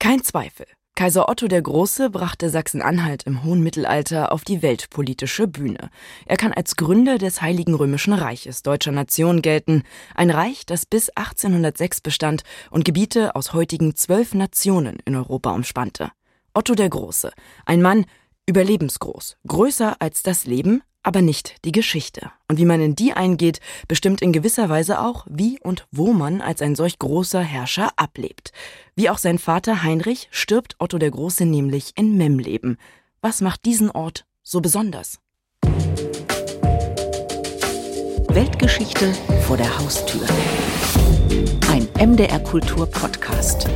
Kein Zweifel. Kaiser Otto der Große brachte Sachsen-Anhalt im hohen Mittelalter auf die weltpolitische Bühne. Er kann als Gründer des Heiligen Römischen Reiches deutscher Nation gelten, ein Reich, das bis 1806 bestand und Gebiete aus heutigen zwölf Nationen in Europa umspannte. Otto der Große, ein Mann überlebensgroß, größer als das Leben, aber nicht die Geschichte. Und wie man in die eingeht, bestimmt in gewisser Weise auch, wie und wo man als ein solch großer Herrscher ablebt. Wie auch sein Vater Heinrich stirbt Otto der Große nämlich in Memleben. Was macht diesen Ort so besonders? Weltgeschichte vor der Haustür. Ein MDR Kultur Podcast.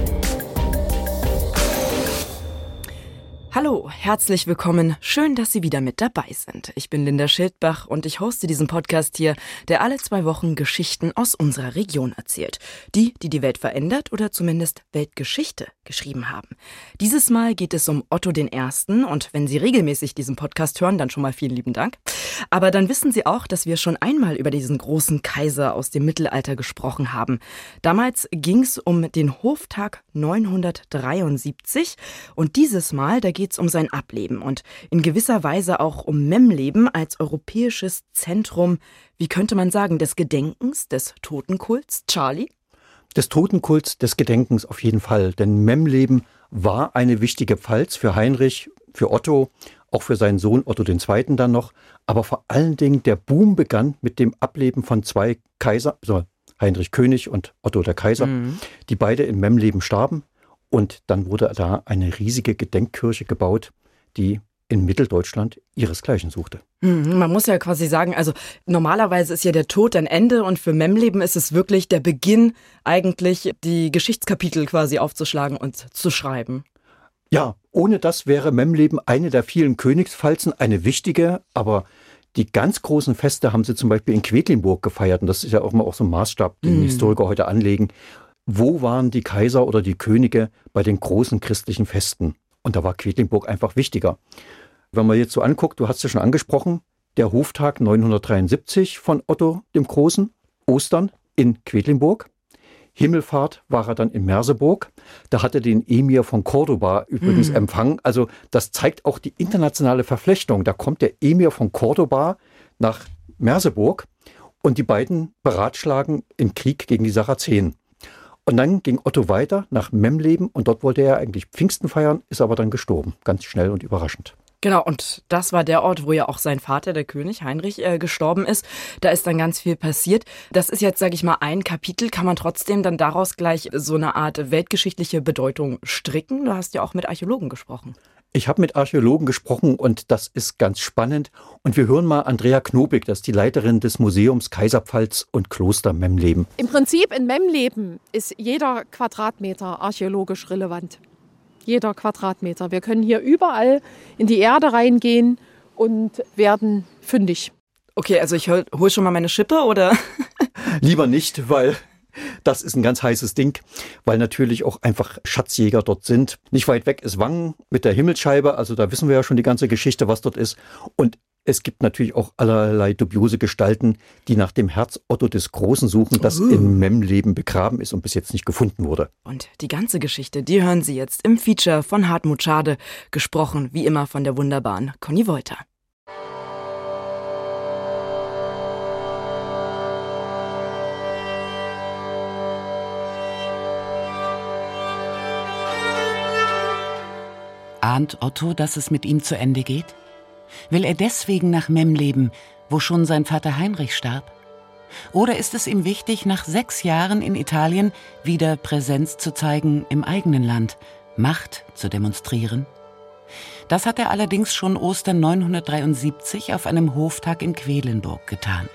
Hallo, herzlich willkommen. Schön, dass Sie wieder mit dabei sind. Ich bin Linda Schildbach und ich hoste diesen Podcast hier, der alle zwei Wochen Geschichten aus unserer Region erzählt. Die, die die Welt verändert oder zumindest Weltgeschichte geschrieben haben. Dieses Mal geht es um Otto I. und wenn Sie regelmäßig diesen Podcast hören, dann schon mal vielen lieben Dank. Aber dann wissen Sie auch, dass wir schon einmal über diesen großen Kaiser aus dem Mittelalter gesprochen haben. Damals ging es um den Hoftag 973 und dieses Mal, da geht es um sein Ableben und in gewisser Weise auch um Memleben als europäisches Zentrum, wie könnte man sagen, des Gedenkens, des Totenkults. Charlie? Des Totenkults, des Gedenkens auf jeden Fall. Denn Memleben war eine wichtige Pfalz für Heinrich, für Otto, auch für seinen Sohn Otto II. dann noch. Aber vor allen Dingen der Boom begann mit dem Ableben von zwei Kaiser, also Heinrich König und Otto der Kaiser, mhm. die beide in Memleben starben. Und dann wurde da eine riesige Gedenkkirche gebaut, die in Mitteldeutschland ihresgleichen suchte. Mhm, man muss ja quasi sagen, also normalerweise ist ja der Tod ein Ende und für Memleben ist es wirklich der Beginn, eigentlich die Geschichtskapitel quasi aufzuschlagen und zu schreiben. Ja, ohne das wäre Memleben eine der vielen Königspfalzen, eine wichtige, aber die ganz großen Feste haben sie zum Beispiel in Quedlinburg gefeiert. Und das ist ja auch immer auch so ein Maßstab, den mm. Historiker heute anlegen. Wo waren die Kaiser oder die Könige bei den großen christlichen Festen? Und da war Quedlinburg einfach wichtiger. Wenn man jetzt so anguckt, du hast ja schon angesprochen, der Hoftag 973 von Otto dem Großen, Ostern in Quedlinburg. Himmelfahrt war er dann in Merseburg. Da hatte den Emir von Cordoba übrigens mhm. empfangen. Also das zeigt auch die internationale Verflechtung. Da kommt der Emir von Cordoba nach Merseburg und die beiden beratschlagen im Krieg gegen die Sarazenen. Und dann ging Otto weiter nach Memleben und dort wollte er eigentlich Pfingsten feiern, ist aber dann gestorben. Ganz schnell und überraschend. Genau, und das war der Ort, wo ja auch sein Vater, der König Heinrich, äh, gestorben ist. Da ist dann ganz viel passiert. Das ist jetzt, sage ich mal, ein Kapitel. Kann man trotzdem dann daraus gleich so eine Art weltgeschichtliche Bedeutung stricken? Du hast ja auch mit Archäologen gesprochen. Ich habe mit Archäologen gesprochen und das ist ganz spannend. Und wir hören mal Andrea Knobig, das ist die Leiterin des Museums Kaiserpfalz und Kloster Memleben. Im Prinzip in Memleben ist jeder Quadratmeter archäologisch relevant jeder Quadratmeter. Wir können hier überall in die Erde reingehen und werden fündig. Okay, also ich hole hol schon mal meine Schippe oder? Lieber nicht, weil das ist ein ganz heißes Ding, weil natürlich auch einfach Schatzjäger dort sind. Nicht weit weg ist Wangen mit der Himmelsscheibe, also da wissen wir ja schon die ganze Geschichte, was dort ist. Und es gibt natürlich auch allerlei dubiose Gestalten, die nach dem Herz Otto des Großen suchen, das uh. in Memleben begraben ist und bis jetzt nicht gefunden wurde. Und die ganze Geschichte, die hören Sie jetzt im Feature von Hartmut Schade, gesprochen wie immer von der wunderbaren Conny Wolter. Ahnt Otto, dass es mit ihm zu Ende geht? Will er deswegen nach Mem leben, wo schon sein Vater Heinrich starb? Oder ist es ihm wichtig, nach sechs Jahren in Italien wieder Präsenz zu zeigen im eigenen Land, Macht zu demonstrieren? Das hat er allerdings schon Ostern 973 auf einem Hoftag in Quedlinburg getan.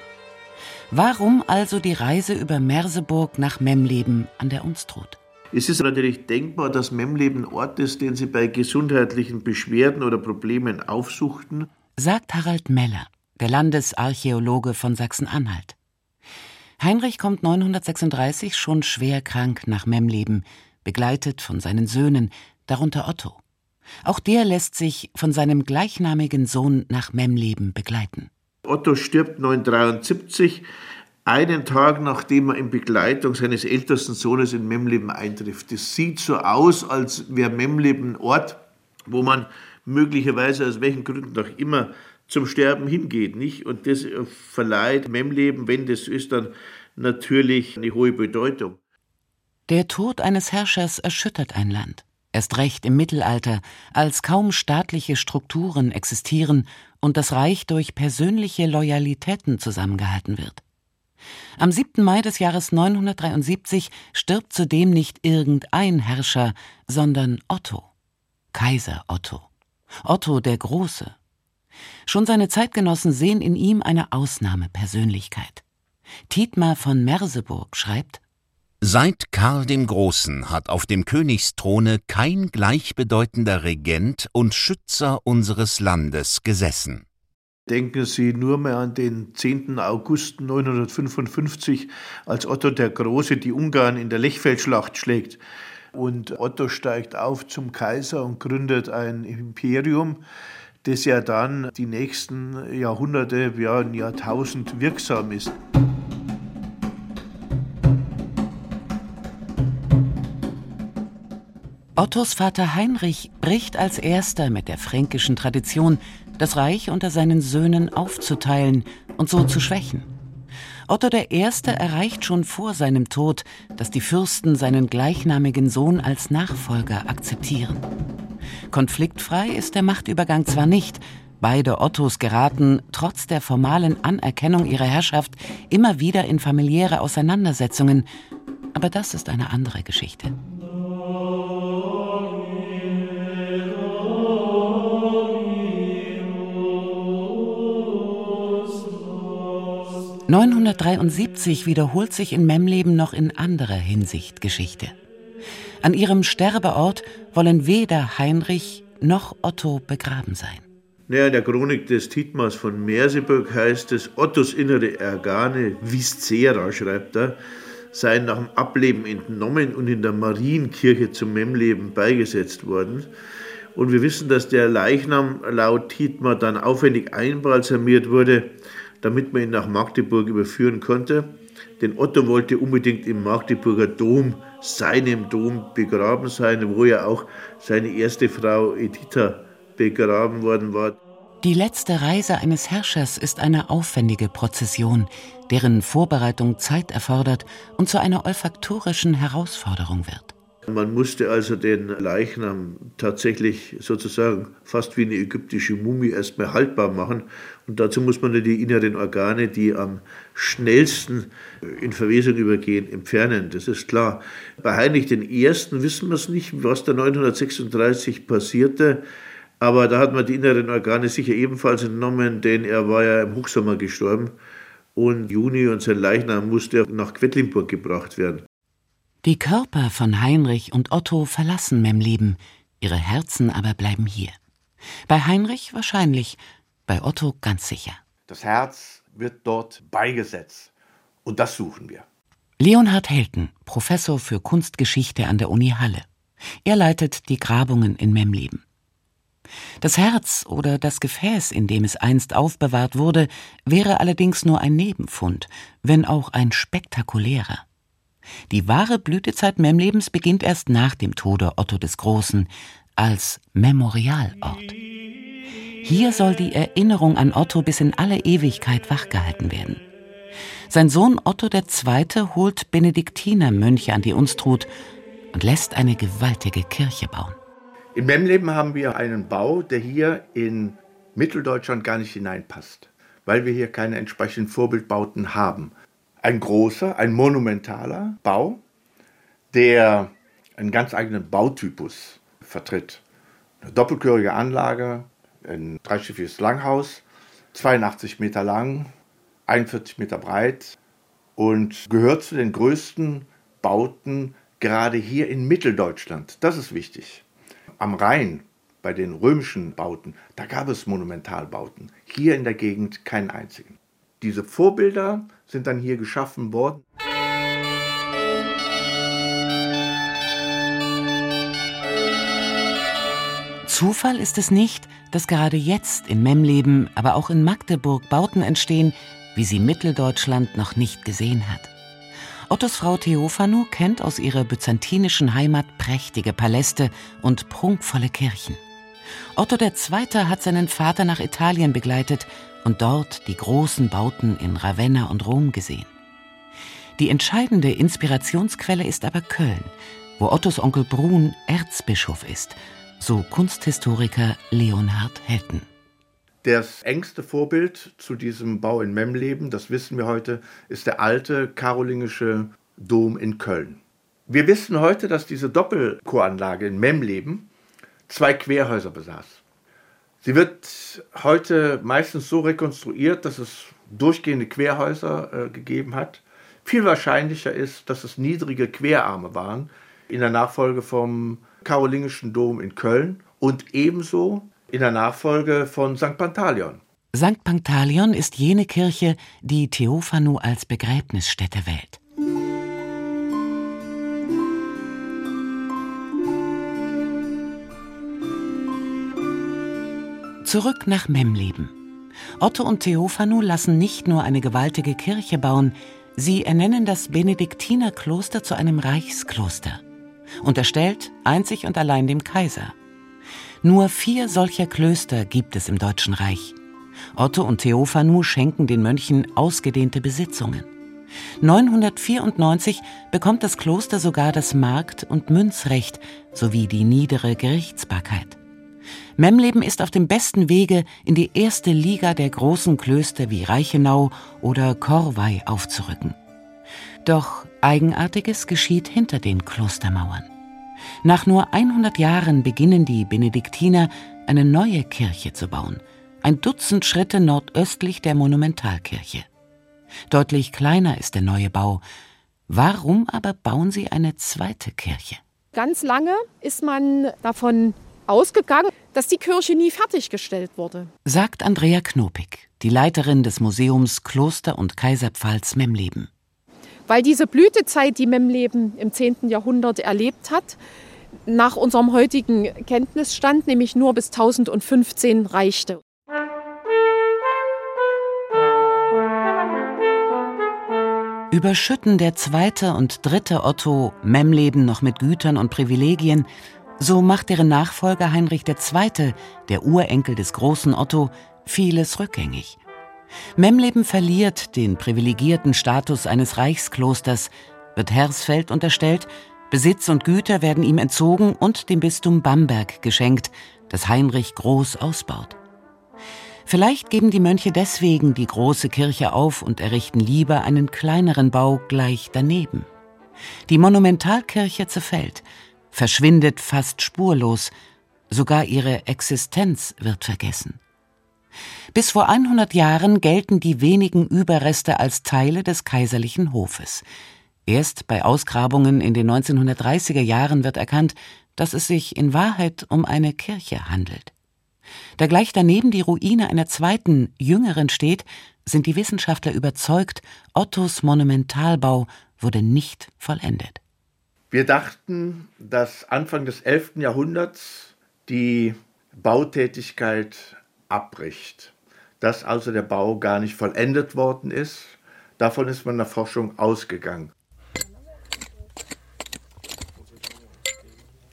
Warum also die Reise über Merseburg nach Memleben an der Unstrut? Es ist natürlich denkbar, dass Memleben Ort ist, den Sie bei gesundheitlichen Beschwerden oder Problemen aufsuchten, sagt Harald Meller, der Landesarchäologe von Sachsen-Anhalt. Heinrich kommt 936 schon schwer krank nach Memleben, begleitet von seinen Söhnen, darunter Otto. Auch der lässt sich von seinem gleichnamigen Sohn nach Memleben begleiten. Otto stirbt 973 einen Tag nachdem er in Begleitung seines ältesten Sohnes in Memleben eintrifft. Das sieht so aus, als wäre Memleben ein Ort, wo man möglicherweise aus welchen Gründen auch immer zum Sterben hingeht, nicht? Und das verleiht Memleben, wenn das ist, dann natürlich eine hohe Bedeutung. Der Tod eines Herrschers erschüttert ein Land. Erst recht im Mittelalter, als kaum staatliche Strukturen existieren und das Reich durch persönliche Loyalitäten zusammengehalten wird. Am 7. Mai des Jahres 973 stirbt zudem nicht irgendein Herrscher, sondern Otto, Kaiser Otto, Otto der Große. Schon seine Zeitgenossen sehen in ihm eine Ausnahmepersönlichkeit. Thietmar von Merseburg schreibt Seit Karl dem Großen hat auf dem Königsthrone kein gleichbedeutender Regent und Schützer unseres Landes gesessen. Denken Sie nur mal an den 10. August 955, als Otto der Große die Ungarn in der Lechfeldschlacht schlägt. Und Otto steigt auf zum Kaiser und gründet ein Imperium, das ja dann die nächsten Jahrhunderte, ja ein Jahrtausend wirksam ist. Ottos Vater Heinrich bricht als erster mit der fränkischen Tradition, das Reich unter seinen Söhnen aufzuteilen und so zu schwächen. Otto I. erreicht schon vor seinem Tod, dass die Fürsten seinen gleichnamigen Sohn als Nachfolger akzeptieren. Konfliktfrei ist der Machtübergang zwar nicht, beide Ottos geraten, trotz der formalen Anerkennung ihrer Herrschaft, immer wieder in familiäre Auseinandersetzungen, aber das ist eine andere Geschichte. 973 wiederholt sich in Memleben noch in anderer Hinsicht Geschichte. An ihrem Sterbeort wollen weder Heinrich noch Otto begraben sein. Naja, in der Chronik des Titmars von Merseburg heißt es, Ottos innere Organe, Viscera, schreibt er, seien nach dem Ableben entnommen und in der Marienkirche zum Memleben beigesetzt worden. Und wir wissen, dass der Leichnam laut Titmar dann aufwendig einbalsamiert wurde damit man ihn nach Magdeburg überführen konnte. Denn Otto wollte unbedingt im Magdeburger Dom, seinem Dom, begraben sein, wo ja auch seine erste Frau Editha begraben worden war. Die letzte Reise eines Herrschers ist eine aufwendige Prozession, deren Vorbereitung Zeit erfordert und zu einer olfaktorischen Herausforderung wird. Man musste also den Leichnam tatsächlich sozusagen fast wie eine ägyptische Mumie erstmal haltbar machen. Und dazu muss man die inneren Organe, die am schnellsten in Verwesung übergehen, entfernen. Das ist klar. Bei Heinrich I. wissen wir es nicht, was da 936 passierte. Aber da hat man die inneren Organe sicher ebenfalls entnommen, denn er war ja im Hochsommer gestorben. Und Juni und sein Leichnam musste nach Quedlinburg gebracht werden. Die Körper von Heinrich und Otto verlassen Memleben, ihre Herzen aber bleiben hier. Bei Heinrich wahrscheinlich, bei Otto ganz sicher. Das Herz wird dort beigesetzt. Und das suchen wir. Leonhard Helten, Professor für Kunstgeschichte an der Uni Halle. Er leitet die Grabungen in Memleben. Das Herz oder das Gefäß, in dem es einst aufbewahrt wurde, wäre allerdings nur ein Nebenfund, wenn auch ein spektakulärer. Die wahre Blütezeit Memlebens beginnt erst nach dem Tode Otto des Großen als Memorialort. Hier soll die Erinnerung an Otto bis in alle Ewigkeit wachgehalten werden. Sein Sohn Otto II. holt Benediktinermönche an die Unstrut und lässt eine gewaltige Kirche bauen. In Memleben haben wir einen Bau, der hier in Mitteldeutschland gar nicht hineinpasst, weil wir hier keine entsprechenden Vorbildbauten haben ein großer, ein monumentaler Bau, der einen ganz eigenen Bautypus vertritt. Eine doppelchörige Anlage, ein dreischiffiges Langhaus, 82 Meter lang, 41 Meter breit und gehört zu den größten Bauten gerade hier in Mitteldeutschland. Das ist wichtig. Am Rhein, bei den römischen Bauten, da gab es Monumentalbauten. Hier in der Gegend keinen einzigen. Diese Vorbilder sind dann hier geschaffen worden. Zufall ist es nicht, dass gerade jetzt in Memleben, aber auch in Magdeburg Bauten entstehen, wie sie Mitteldeutschland noch nicht gesehen hat. Ottos Frau Theophanu kennt aus ihrer byzantinischen Heimat prächtige Paläste und prunkvolle Kirchen. Otto II. hat seinen Vater nach Italien begleitet und dort die großen Bauten in Ravenna und Rom gesehen. Die entscheidende Inspirationsquelle ist aber Köln, wo Ottos Onkel Brun Erzbischof ist, so Kunsthistoriker Leonhard Helten. Das engste Vorbild zu diesem Bau in Memleben, das wissen wir heute, ist der alte karolingische Dom in Köln. Wir wissen heute, dass diese Doppelchoranlage in Memleben zwei Querhäuser besaß. Sie wird heute meistens so rekonstruiert, dass es durchgehende Querhäuser äh, gegeben hat. Viel wahrscheinlicher ist, dass es niedrige Querarme waren in der Nachfolge vom Karolingischen Dom in Köln und ebenso in der Nachfolge von St. Pantaleon. St. Pantaleon ist jene Kirche, die Theophanu als Begräbnisstätte wählt. Zurück nach Memleben. Otto und Theophanu lassen nicht nur eine gewaltige Kirche bauen, sie ernennen das Benediktinerkloster zu einem Reichskloster. Unterstellt einzig und allein dem Kaiser. Nur vier solcher Klöster gibt es im Deutschen Reich. Otto und Theophanu schenken den Mönchen ausgedehnte Besitzungen. 994 bekommt das Kloster sogar das Markt- und Münzrecht sowie die niedere Gerichtsbarkeit. Memleben ist auf dem besten Wege, in die erste Liga der großen Klöster wie Reichenau oder Korvey aufzurücken. Doch Eigenartiges geschieht hinter den Klostermauern. Nach nur 100 Jahren beginnen die Benediktiner, eine neue Kirche zu bauen, ein Dutzend Schritte nordöstlich der Monumentalkirche. Deutlich kleiner ist der neue Bau. Warum aber bauen sie eine zweite Kirche? Ganz lange ist man davon ausgegangen, dass die Kirche nie fertiggestellt wurde. Sagt Andrea Knopik, die Leiterin des Museums Kloster und Kaiserpfalz Memleben. Weil diese Blütezeit, die Memleben im 10. Jahrhundert erlebt hat, nach unserem heutigen Kenntnisstand nämlich nur bis 1015 reichte. Überschütten der zweite und dritte Otto Memleben noch mit Gütern und Privilegien, so macht deren Nachfolger Heinrich II., der Urenkel des großen Otto, vieles rückgängig. Memleben verliert den privilegierten Status eines Reichsklosters, wird Hersfeld unterstellt, Besitz und Güter werden ihm entzogen und dem Bistum Bamberg geschenkt, das Heinrich groß ausbaut. Vielleicht geben die Mönche deswegen die große Kirche auf und errichten lieber einen kleineren Bau gleich daneben. Die Monumentalkirche zerfällt, verschwindet fast spurlos, sogar ihre Existenz wird vergessen. Bis vor 100 Jahren gelten die wenigen Überreste als Teile des kaiserlichen Hofes. Erst bei Ausgrabungen in den 1930er Jahren wird erkannt, dass es sich in Wahrheit um eine Kirche handelt. Da gleich daneben die Ruine einer zweiten, jüngeren steht, sind die Wissenschaftler überzeugt, Ottos Monumentalbau wurde nicht vollendet. Wir dachten, dass Anfang des 11. Jahrhunderts die Bautätigkeit abbricht, dass also der Bau gar nicht vollendet worden ist. Davon ist man in der Forschung ausgegangen.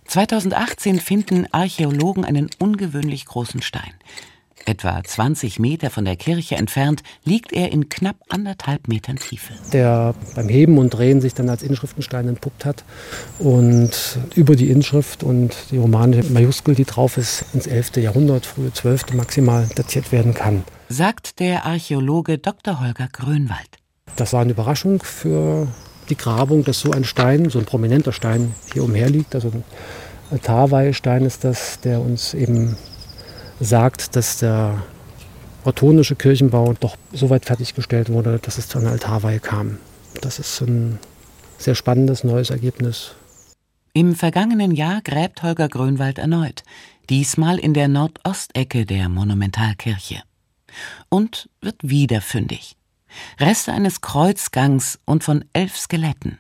2018 finden Archäologen einen ungewöhnlich großen Stein. Etwa 20 Meter von der Kirche entfernt liegt er in knapp anderthalb Metern Tiefe. Der beim Heben und Drehen sich dann als Inschriftenstein entpuppt hat und über die Inschrift und die romanische Majuskel, die drauf ist, ins 11. Jahrhundert, frühe 12. maximal datiert werden kann. Sagt der Archäologe Dr. Holger Grönwald. Das war eine Überraschung für die Grabung, dass so ein Stein, so ein prominenter Stein hier umherliegt. Also ein Tarweihstein ist das, der uns eben sagt, dass der ottonische Kirchenbau doch so weit fertiggestellt wurde, dass es zu einer Altarweihe kam. Das ist ein sehr spannendes neues Ergebnis. Im vergangenen Jahr gräbt Holger Grönwald erneut, diesmal in der Nordostecke der Monumentalkirche. Und wird wieder fündig. Reste eines Kreuzgangs und von elf Skeletten.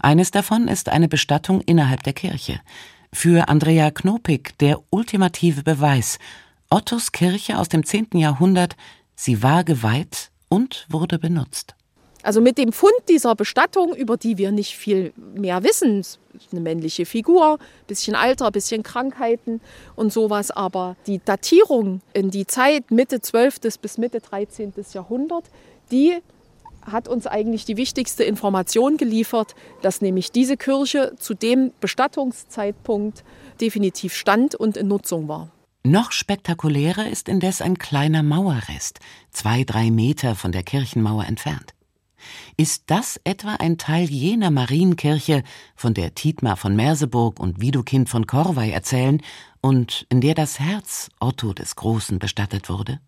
Eines davon ist eine Bestattung innerhalb der Kirche. Für Andrea Knopik der ultimative Beweis. Ottos Kirche aus dem 10. Jahrhundert, sie war geweiht und wurde benutzt. Also mit dem Fund dieser Bestattung, über die wir nicht viel mehr wissen, eine männliche Figur, bisschen Alter, bisschen Krankheiten und sowas, aber die Datierung in die Zeit Mitte 12. bis Mitte 13. Jahrhundert, die hat uns eigentlich die wichtigste Information geliefert, dass nämlich diese Kirche zu dem Bestattungszeitpunkt definitiv stand und in Nutzung war. Noch spektakulärer ist indes ein kleiner Mauerrest, zwei, drei Meter von der Kirchenmauer entfernt. Ist das etwa ein Teil jener Marienkirche, von der Tietmar von Merseburg und Widukind von Korvey erzählen und in der das Herz Otto des Großen bestattet wurde?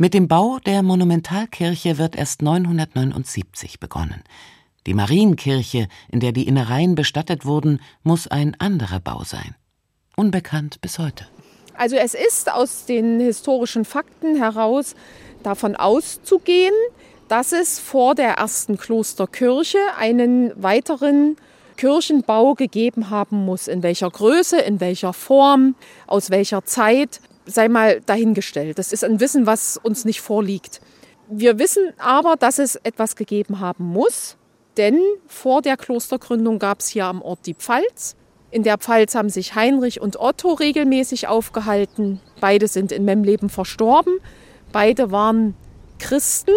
Mit dem Bau der Monumentalkirche wird erst 979 begonnen. Die Marienkirche, in der die Innereien bestattet wurden, muss ein anderer Bau sein. Unbekannt bis heute. Also es ist aus den historischen Fakten heraus davon auszugehen, dass es vor der ersten Klosterkirche einen weiteren Kirchenbau gegeben haben muss. In welcher Größe, in welcher Form, aus welcher Zeit, sei mal dahingestellt. Das ist ein Wissen, was uns nicht vorliegt. Wir wissen aber, dass es etwas gegeben haben muss, denn vor der Klostergründung gab es hier am Ort die Pfalz. In der Pfalz haben sich Heinrich und Otto regelmäßig aufgehalten. Beide sind in Memleben verstorben. Beide waren Christen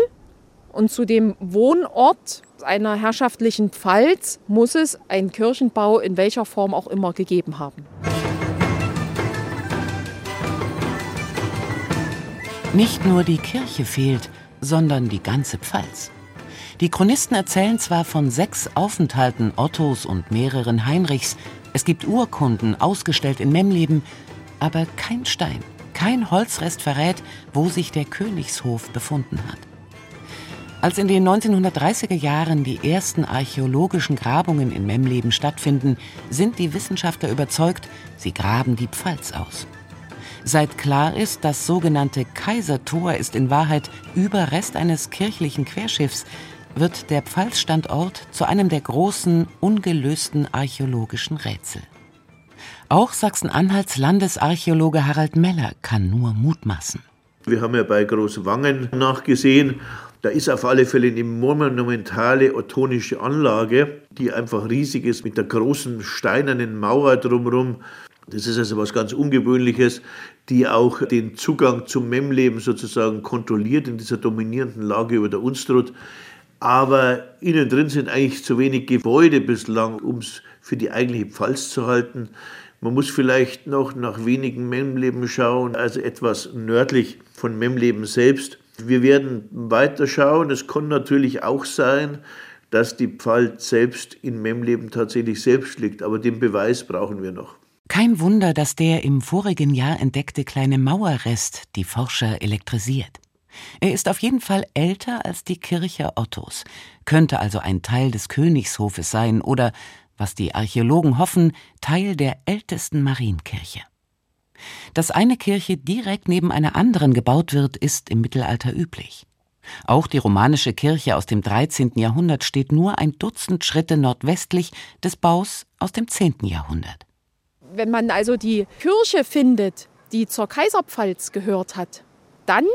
und zu dem Wohnort einer herrschaftlichen Pfalz muss es einen Kirchenbau in welcher Form auch immer gegeben haben. Nicht nur die Kirche fehlt, sondern die ganze Pfalz. Die Chronisten erzählen zwar von sechs Aufenthalten Ottos und mehreren Heinrichs, es gibt Urkunden ausgestellt in Memleben, aber kein Stein, kein Holzrest verrät, wo sich der Königshof befunden hat. Als in den 1930er Jahren die ersten archäologischen Grabungen in Memleben stattfinden, sind die Wissenschaftler überzeugt, sie graben die Pfalz aus. Seit klar ist, das sogenannte Kaisertor ist in Wahrheit Überrest eines kirchlichen Querschiffs, wird der Pfalzstandort zu einem der großen, ungelösten archäologischen Rätsel. Auch Sachsen-Anhalts Landesarchäologe Harald Meller kann nur mutmaßen. Wir haben ja bei Großwangen nachgesehen, da ist auf alle Fälle eine monumentale ottonische Anlage, die einfach riesig ist mit der großen steinernen Mauer drumherum. Das ist also was ganz Ungewöhnliches, die auch den Zugang zum Memleben sozusagen kontrolliert in dieser dominierenden Lage über der Unstrut. Aber innen drin sind eigentlich zu wenig Gebäude bislang, um es für die eigentliche Pfalz zu halten. Man muss vielleicht noch nach wenigen Memleben schauen, also etwas nördlich von Memleben selbst. Wir werden weiter schauen. Es kann natürlich auch sein, dass die Pfalz selbst in Memleben tatsächlich selbst liegt, aber den Beweis brauchen wir noch. Kein Wunder, dass der im vorigen Jahr entdeckte kleine Mauerrest die Forscher elektrisiert. Er ist auf jeden Fall älter als die Kirche Ottos, könnte also ein Teil des Königshofes sein oder, was die Archäologen hoffen, Teil der ältesten Marienkirche. Dass eine Kirche direkt neben einer anderen gebaut wird, ist im Mittelalter üblich. Auch die romanische Kirche aus dem 13. Jahrhundert steht nur ein Dutzend Schritte nordwestlich des Baus aus dem 10. Jahrhundert. Wenn man also die Kirche findet, die zur Kaiserpfalz gehört hat, dann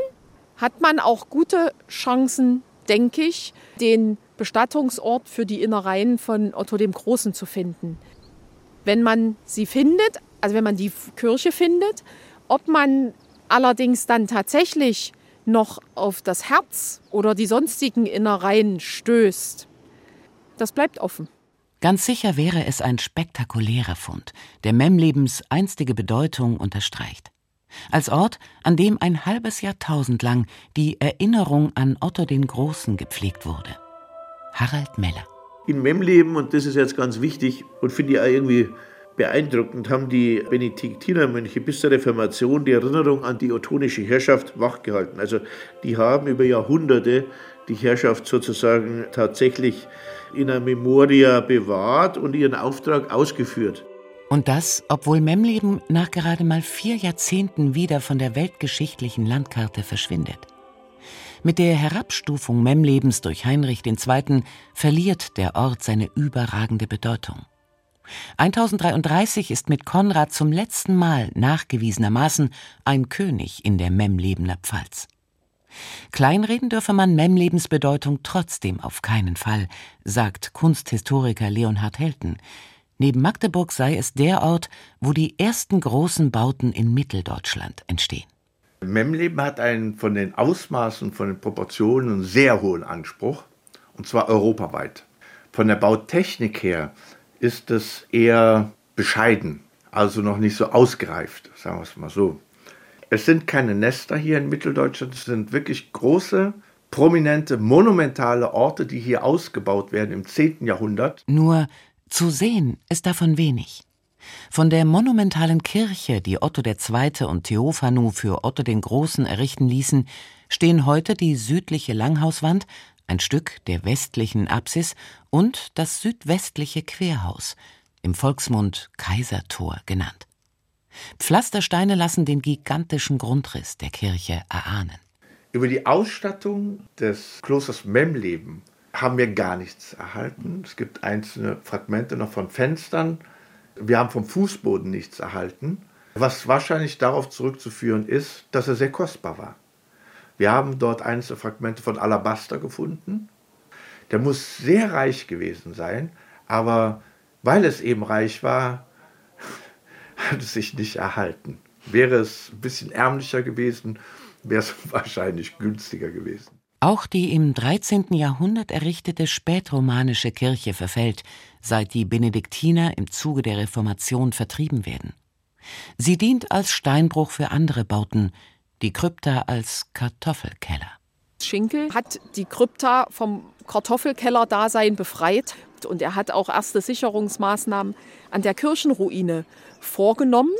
hat man auch gute Chancen, denke ich, den Bestattungsort für die Innereien von Otto dem Großen zu finden. Wenn man sie findet, also wenn man die Kirche findet, ob man allerdings dann tatsächlich noch auf das Herz oder die sonstigen Innereien stößt, das bleibt offen. Ganz sicher wäre es ein spektakulärer Fund, der Memlebens einstige Bedeutung unterstreicht. Als Ort, an dem ein halbes Jahrtausend lang die Erinnerung an Otto den Großen gepflegt wurde. Harald Meller. In Memleben, und das ist jetzt ganz wichtig und finde ich auch irgendwie Beeindruckend haben die Benediktinermönche bis zur Reformation die Erinnerung an die ottonische Herrschaft wachgehalten. Also die haben über Jahrhunderte die Herrschaft sozusagen tatsächlich in einer Memoria bewahrt und ihren Auftrag ausgeführt. Und das, obwohl Memleben nach gerade mal vier Jahrzehnten wieder von der weltgeschichtlichen Landkarte verschwindet. Mit der Herabstufung Memlebens durch Heinrich II. verliert der Ort seine überragende Bedeutung. 1033 ist mit Konrad zum letzten Mal nachgewiesenermaßen ein König in der Memlebener Pfalz. Kleinreden dürfe man Memlebens Bedeutung trotzdem auf keinen Fall, sagt Kunsthistoriker Leonhard Helten. Neben Magdeburg sei es der Ort, wo die ersten großen Bauten in Mitteldeutschland entstehen. Memleben hat einen von den Ausmaßen, von den Proportionen sehr hohen Anspruch, und zwar europaweit. Von der Bautechnik her ist es eher bescheiden, also noch nicht so ausgereift, sagen wir es mal so. Es sind keine Nester hier in Mitteldeutschland, es sind wirklich große, prominente, monumentale Orte, die hier ausgebaut werden im 10. Jahrhundert. Nur zu sehen ist davon wenig. Von der monumentalen Kirche, die Otto II. und Theophanu für Otto den Großen errichten ließen, stehen heute die südliche Langhauswand, ein Stück der westlichen Apsis und das südwestliche Querhaus, im Volksmund Kaisertor genannt. Pflastersteine lassen den gigantischen Grundriss der Kirche erahnen. Über die Ausstattung des Klosters Memleben haben wir gar nichts erhalten. Es gibt einzelne Fragmente noch von Fenstern. Wir haben vom Fußboden nichts erhalten, was wahrscheinlich darauf zurückzuführen ist, dass er sehr kostbar war. Wir haben dort einzelne Fragmente von Alabaster gefunden. Der muss sehr reich gewesen sein, aber weil es eben reich war, sich nicht erhalten. Wäre es ein bisschen ärmlicher gewesen, wäre es wahrscheinlich günstiger gewesen. Auch die im 13. Jahrhundert errichtete spätromanische Kirche verfällt, seit die Benediktiner im Zuge der Reformation vertrieben werden. Sie dient als Steinbruch für andere Bauten, die Krypta als Kartoffelkeller. Schinkel hat die Krypta vom Kartoffelkeller-Dasein befreit und er hat auch erste Sicherungsmaßnahmen an der Kirchenruine vorgenommen.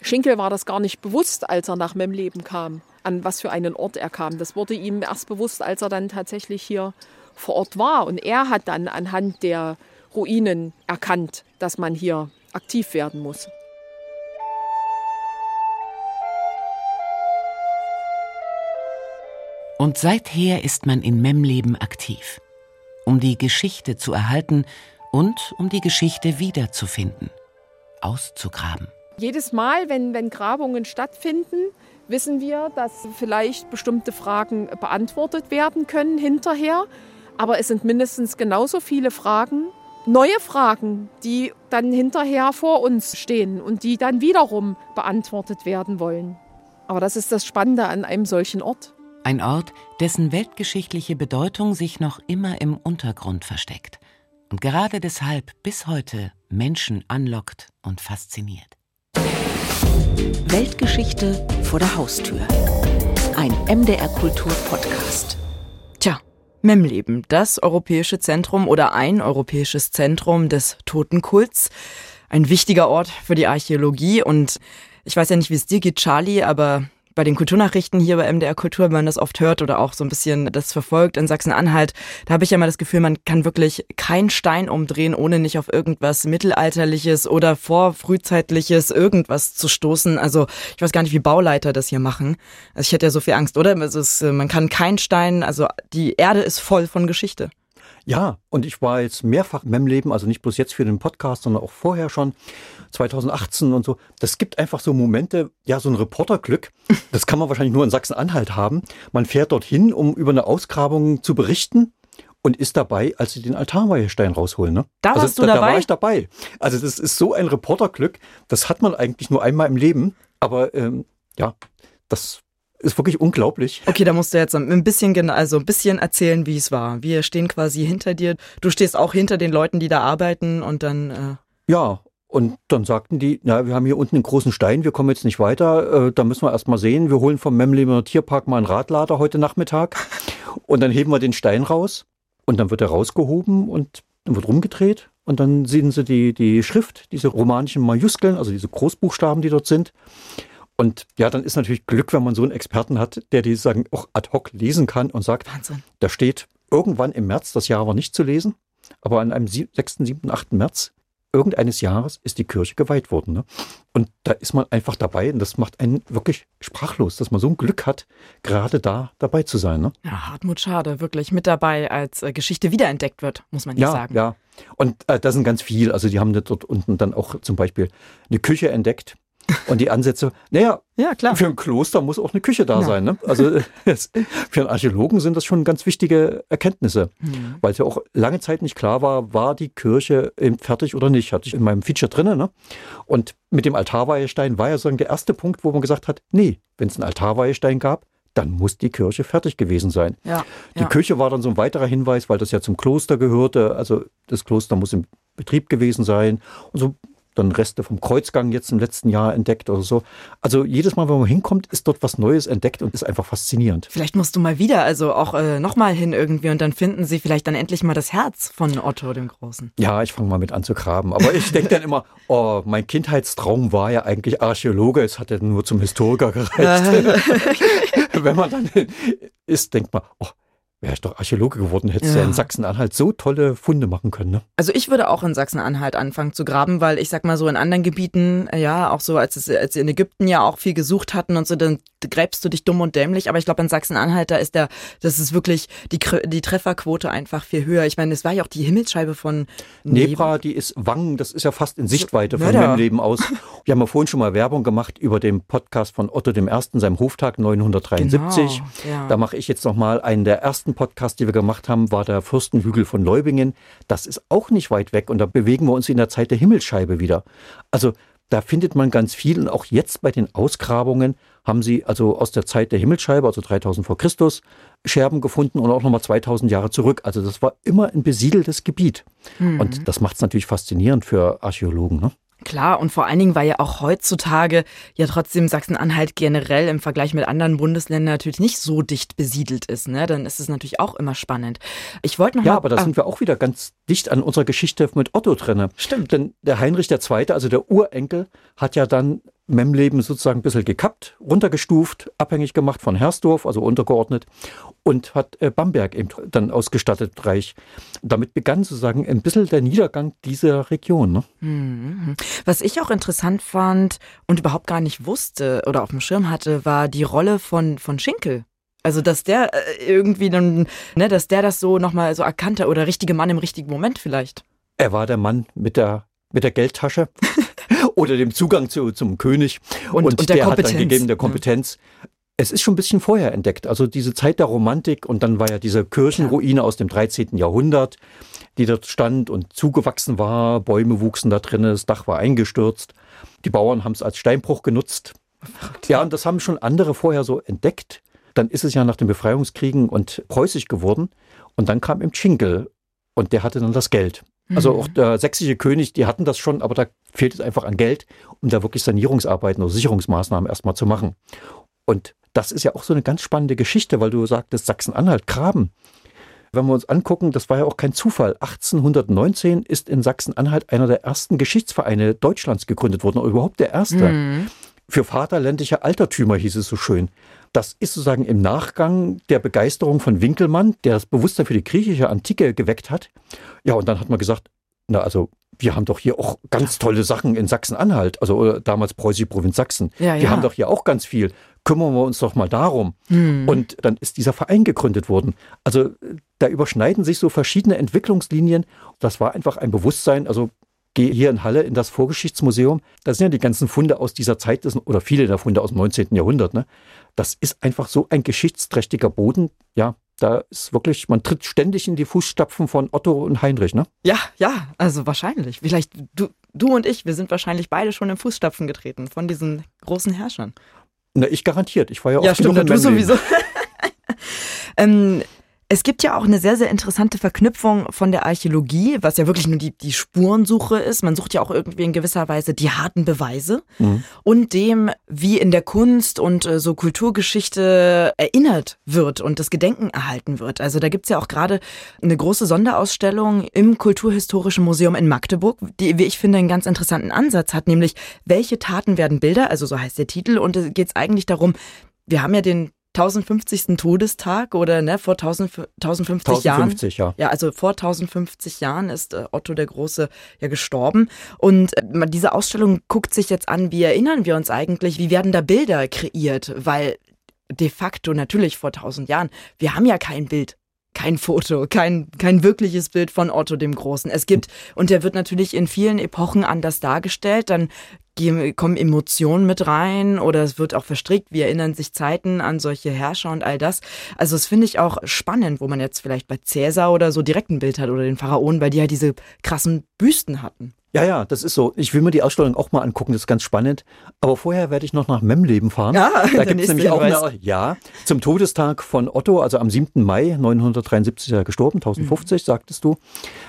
Schinkel war das gar nicht bewusst, als er nach Memleben kam, an was für einen Ort er kam. Das wurde ihm erst bewusst, als er dann tatsächlich hier vor Ort war. Und er hat dann anhand der Ruinen erkannt, dass man hier aktiv werden muss. Und seither ist man in Memleben aktiv, um die Geschichte zu erhalten und um die Geschichte wiederzufinden auszugraben. Jedes Mal, wenn, wenn Grabungen stattfinden, wissen wir, dass vielleicht bestimmte Fragen beantwortet werden können hinterher. Aber es sind mindestens genauso viele Fragen, neue Fragen, die dann hinterher vor uns stehen und die dann wiederum beantwortet werden wollen. Aber das ist das Spannende an einem solchen Ort. Ein Ort, dessen weltgeschichtliche Bedeutung sich noch immer im Untergrund versteckt und gerade deshalb bis heute Menschen anlockt und fasziniert. Weltgeschichte vor der Haustür. Ein MDR Kultur Podcast. Tja, Memleben, das europäische Zentrum oder ein europäisches Zentrum des Totenkults. Ein wichtiger Ort für die Archäologie und ich weiß ja nicht, wie es dir geht, Charlie, aber bei den Kulturnachrichten hier bei MDR Kultur, wenn man das oft hört oder auch so ein bisschen das verfolgt in Sachsen-Anhalt, da habe ich ja mal das Gefühl, man kann wirklich keinen Stein umdrehen, ohne nicht auf irgendwas Mittelalterliches oder vorfrühzeitliches irgendwas zu stoßen. Also ich weiß gar nicht, wie Bauleiter das hier machen. Also ich hätte ja so viel Angst, oder? Also es, man kann keinen Stein, also die Erde ist voll von Geschichte. Ja, und ich war jetzt mehrfach in meinem Leben, also nicht bloß jetzt für den Podcast, sondern auch vorher schon, 2018 und so. Das gibt einfach so Momente, ja, so ein Reporterglück. Das kann man wahrscheinlich nur in Sachsen-Anhalt haben. Man fährt dorthin, um über eine Ausgrabung zu berichten und ist dabei, als sie den Altarweihestein rausholen. Ne? Da also, warst du da, dabei? Da war ich dabei. Also das ist so ein Reporterglück, das hat man eigentlich nur einmal im Leben. Aber ähm, ja, das ist wirklich unglaublich. Okay, da musst du jetzt ein bisschen, also ein bisschen erzählen, wie es war. Wir stehen quasi hinter dir. Du stehst auch hinter den Leuten, die da arbeiten und dann. Äh ja, und dann sagten die, na, wir haben hier unten einen großen Stein, wir kommen jetzt nicht weiter, äh, da müssen wir erst mal sehen. Wir holen vom Memlemer Tierpark mal einen Radlader heute Nachmittag und dann heben wir den Stein raus und dann wird er rausgehoben und dann wird rumgedreht und dann sehen sie die, die Schrift, diese romanischen Majuskeln, also diese Großbuchstaben, die dort sind. Und ja, dann ist natürlich Glück, wenn man so einen Experten hat, der die sagen auch ad hoc lesen kann und sagt, Wahnsinn. da steht irgendwann im März, das Jahr war nicht zu lesen, aber an einem 6., 7., 8. März irgendeines Jahres ist die Kirche geweiht worden. Ne? Und da ist man einfach dabei und das macht einen wirklich sprachlos, dass man so ein Glück hat, gerade da dabei zu sein. Ne? Ja, Hartmut Schade, wirklich mit dabei, als äh, Geschichte wiederentdeckt wird, muss man hier ja, sagen. Ja, und äh, das sind ganz viel. Also die haben dort unten dann auch zum Beispiel eine Küche entdeckt. Und die Ansätze, naja, ja, klar. für ein Kloster muss auch eine Küche da ja. sein. Ne? Also für einen Archäologen sind das schon ganz wichtige Erkenntnisse, mhm. weil es ja auch lange Zeit nicht klar war, war die Kirche fertig oder nicht. Hatte ich in meinem Feature drin. Ne? Und mit dem Altarweihestein war ja so der erste Punkt, wo man gesagt hat, nee, wenn es einen Altarweihestein gab, dann muss die Kirche fertig gewesen sein. Ja, die ja. Kirche war dann so ein weiterer Hinweis, weil das ja zum Kloster gehörte. Also das Kloster muss im Betrieb gewesen sein. Und so dann Reste vom Kreuzgang jetzt im letzten Jahr entdeckt oder so. Also jedes Mal, wenn man hinkommt, ist dort was Neues entdeckt und ist einfach faszinierend. Vielleicht musst du mal wieder, also auch äh, nochmal hin irgendwie und dann finden sie vielleicht dann endlich mal das Herz von Otto dem Großen. Ja, ich fange mal mit an zu graben. Aber ich denke dann immer, oh, mein Kindheitstraum war ja eigentlich Archäologe, es hat ja nur zum Historiker gereicht. wenn man dann ist, denkt man, oh, Wäre ich doch Archäologe geworden, hättest du ja. ja in Sachsen-Anhalt so tolle Funde machen können. Ne? Also ich würde auch in Sachsen-Anhalt anfangen zu graben, weil ich sag mal so in anderen Gebieten, ja, auch so als, es, als sie in Ägypten ja auch viel gesucht hatten und so, dann gräbst du dich dumm und dämlich. Aber ich glaube in Sachsen-Anhalt, da ist der, das ist wirklich die, die Trefferquote einfach viel höher. Ich meine, es war ja auch die Himmelsscheibe von Nebra, die ist Wangen, das ist ja fast in Sichtweite von meinem Leben aus. Wir haben ja vorhin schon mal Werbung gemacht über den Podcast von Otto I., seinem Hoftag 973. Genau, ja. Da mache ich jetzt nochmal einen der ersten ersten Podcast, die wir gemacht haben, war der Fürstenhügel von Leubingen. Das ist auch nicht weit weg und da bewegen wir uns in der Zeit der Himmelsscheibe wieder. Also da findet man ganz viel und auch jetzt bei den Ausgrabungen haben sie also aus der Zeit der Himmelsscheibe, also 3000 vor Christus, Scherben gefunden und auch nochmal 2000 Jahre zurück. Also das war immer ein besiedeltes Gebiet. Mhm. Und das macht es natürlich faszinierend für Archäologen. Ne? Klar, und vor allen Dingen, weil ja auch heutzutage ja trotzdem Sachsen-Anhalt generell im Vergleich mit anderen Bundesländern natürlich nicht so dicht besiedelt ist, ne? Dann ist es natürlich auch immer spannend. Ich wollte noch Ja, mal, aber da ah, sind wir auch wieder ganz dicht an unserer Geschichte mit Otto drinne. Stimmt. Denn der Heinrich II., also der Urenkel, hat ja dann Memleben sozusagen ein bisschen gekappt, runtergestuft, abhängig gemacht von Hersdorf, also untergeordnet, und hat äh, Bamberg eben dann ausgestattet, Reich. Damit begann sozusagen ein bisschen der Niedergang dieser Region. Ne? Mhm. Was ich auch interessant fand und überhaupt gar nicht wusste oder auf dem Schirm hatte, war die Rolle von, von Schinkel. Also, dass der äh, irgendwie dann, ne, dass der das so nochmal so erkannte oder richtige Mann im richtigen Moment vielleicht. Er war der Mann mit der, mit der Geldtasche. oder dem Zugang zu, zum König. Und, und, und der, der hat dann gegeben der Kompetenz. Ja. Es ist schon ein bisschen vorher entdeckt. Also diese Zeit der Romantik und dann war ja diese Kirchenruine ja. aus dem 13. Jahrhundert, die dort stand und zugewachsen war. Bäume wuchsen da drin, das Dach war eingestürzt. Die Bauern haben es als Steinbruch genutzt. Ja, und das haben schon andere vorher so entdeckt. Dann ist es ja nach den Befreiungskriegen und preußisch geworden. Und dann kam im Schinkel und der hatte dann das Geld. Also mhm. auch der sächsische König, die hatten das schon, aber da fehlt es einfach an Geld, um da wirklich Sanierungsarbeiten oder Sicherungsmaßnahmen erstmal zu machen. Und das ist ja auch so eine ganz spannende Geschichte, weil du sagtest, Sachsen-Anhalt, Graben. Wenn wir uns angucken, das war ja auch kein Zufall. 1819 ist in Sachsen-Anhalt einer der ersten Geschichtsvereine Deutschlands gegründet worden, oder überhaupt der erste. Mhm. Für vaterländliche Altertümer hieß es so schön. Das ist sozusagen im Nachgang der Begeisterung von Winkelmann, der das Bewusstsein für die griechische Antike geweckt hat. Ja, und dann hat man gesagt, na also wir haben doch hier auch ganz tolle Sachen in Sachsen-Anhalt, also damals preußische Provinz Sachsen. Ja, wir ja. haben doch hier auch ganz viel. Kümmern wir uns doch mal darum. Hm. Und dann ist dieser Verein gegründet worden. Also da überschneiden sich so verschiedene Entwicklungslinien. Das war einfach ein Bewusstsein. Also gehe hier in Halle in das Vorgeschichtsmuseum. Da sind ja die ganzen Funde aus dieser Zeit oder viele der Funde aus dem 19. Jahrhundert. Ne? Das ist einfach so ein geschichtsträchtiger Boden. Ja, da ist wirklich, man tritt ständig in die Fußstapfen von Otto und Heinrich, ne? Ja, ja, also wahrscheinlich. Vielleicht du, du und ich, wir sind wahrscheinlich beide schon in Fußstapfen getreten von diesen großen Herrschern. Na, ich garantiert. Ich war ja auch Ja, stimmt, du sowieso. ähm, es gibt ja auch eine sehr, sehr interessante Verknüpfung von der Archäologie, was ja wirklich nur die, die Spurensuche ist. Man sucht ja auch irgendwie in gewisser Weise die harten Beweise mhm. und dem, wie in der Kunst und äh, so Kulturgeschichte erinnert wird und das Gedenken erhalten wird. Also da gibt's ja auch gerade eine große Sonderausstellung im Kulturhistorischen Museum in Magdeburg, die, wie ich finde, einen ganz interessanten Ansatz hat, nämlich welche Taten werden Bilder, also so heißt der Titel, und es geht eigentlich darum, wir haben ja den 1050. Todestag oder ne, vor 1000, 1050, 1050 Jahren. Ja. ja, also vor 1050 Jahren ist äh, Otto der Große ja gestorben. Und äh, diese Ausstellung guckt sich jetzt an, wie erinnern wir uns eigentlich, wie werden da Bilder kreiert? Weil de facto natürlich vor 1000 Jahren, wir haben ja kein Bild kein Foto, kein, kein wirkliches Bild von Otto dem Großen. Es gibt, und der wird natürlich in vielen Epochen anders dargestellt, dann kommen Emotionen mit rein oder es wird auch verstrickt. Wie erinnern sich Zeiten an solche Herrscher und all das. Also das finde ich auch spannend, wo man jetzt vielleicht bei Cäsar oder so direkt ein Bild hat oder den Pharaonen, weil die ja diese krassen Büsten hatten. Ja, ja, das ist so. Ich will mir die Ausstellung auch mal angucken, das ist ganz spannend. Aber vorher werde ich noch nach Memleben fahren. Ja, da gibt es nämlich auch eine, ja, zum Todestag von Otto, also am 7. Mai 973 ist er gestorben, 1050 mhm. sagtest du.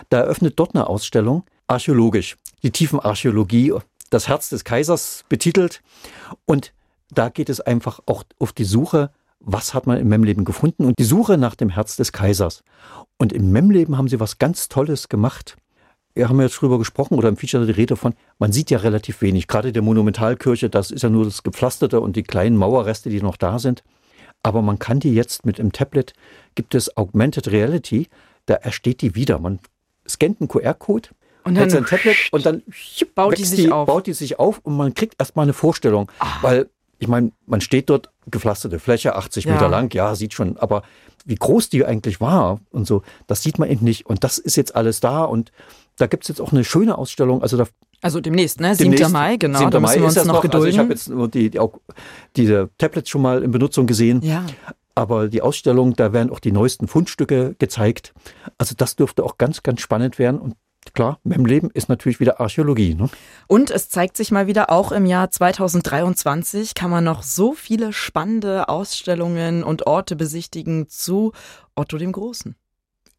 Da eröffnet dort eine Ausstellung, archäologisch, die Tiefenarchäologie, das Herz des Kaisers betitelt. Und da geht es einfach auch auf die Suche, was hat man im Memleben gefunden und die Suche nach dem Herz des Kaisers. Und im Memleben haben sie was ganz Tolles gemacht wir haben jetzt drüber gesprochen oder im Feature die Rede von, man sieht ja relativ wenig. Gerade der Monumentalkirche, das ist ja nur das Gepflasterte und die kleinen Mauerreste, die noch da sind. Aber man kann die jetzt mit dem Tablet, gibt es Augmented Reality, da ersteht die wieder. Man scannt einen QR-Code, und dann sein Tablet und dann baut die, sich die, auf. baut die sich auf und man kriegt erstmal eine Vorstellung. Ach. Weil, ich meine, man steht dort, gepflasterte Fläche, 80 ja. Meter lang, ja, sieht schon, aber wie groß die eigentlich war und so, das sieht man eben nicht. Und das ist jetzt alles da und da gibt es jetzt auch eine schöne Ausstellung. Also, da, also demnächst, ne? 7. Demnächst, Mai, genau. 7. da müssen Mai wir uns noch, noch gedulden. Also ich habe jetzt nur die, die, auch diese Tablets schon mal in Benutzung gesehen. Ja. Aber die Ausstellung, da werden auch die neuesten Fundstücke gezeigt. Also das dürfte auch ganz, ganz spannend werden. Und klar, Memleben ist natürlich wieder Archäologie. Ne? Und es zeigt sich mal wieder, auch im Jahr 2023 kann man noch so viele spannende Ausstellungen und Orte besichtigen zu Otto dem Großen.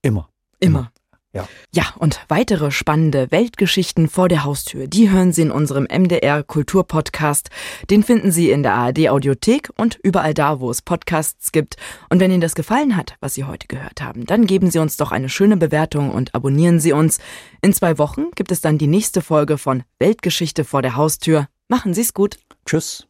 Immer. Immer. Ja. ja, und weitere spannende Weltgeschichten vor der Haustür, die hören Sie in unserem MDR Kulturpodcast. Den finden Sie in der ARD Audiothek und überall da, wo es Podcasts gibt. Und wenn Ihnen das gefallen hat, was Sie heute gehört haben, dann geben Sie uns doch eine schöne Bewertung und abonnieren Sie uns. In zwei Wochen gibt es dann die nächste Folge von Weltgeschichte vor der Haustür. Machen Sie es gut. Tschüss.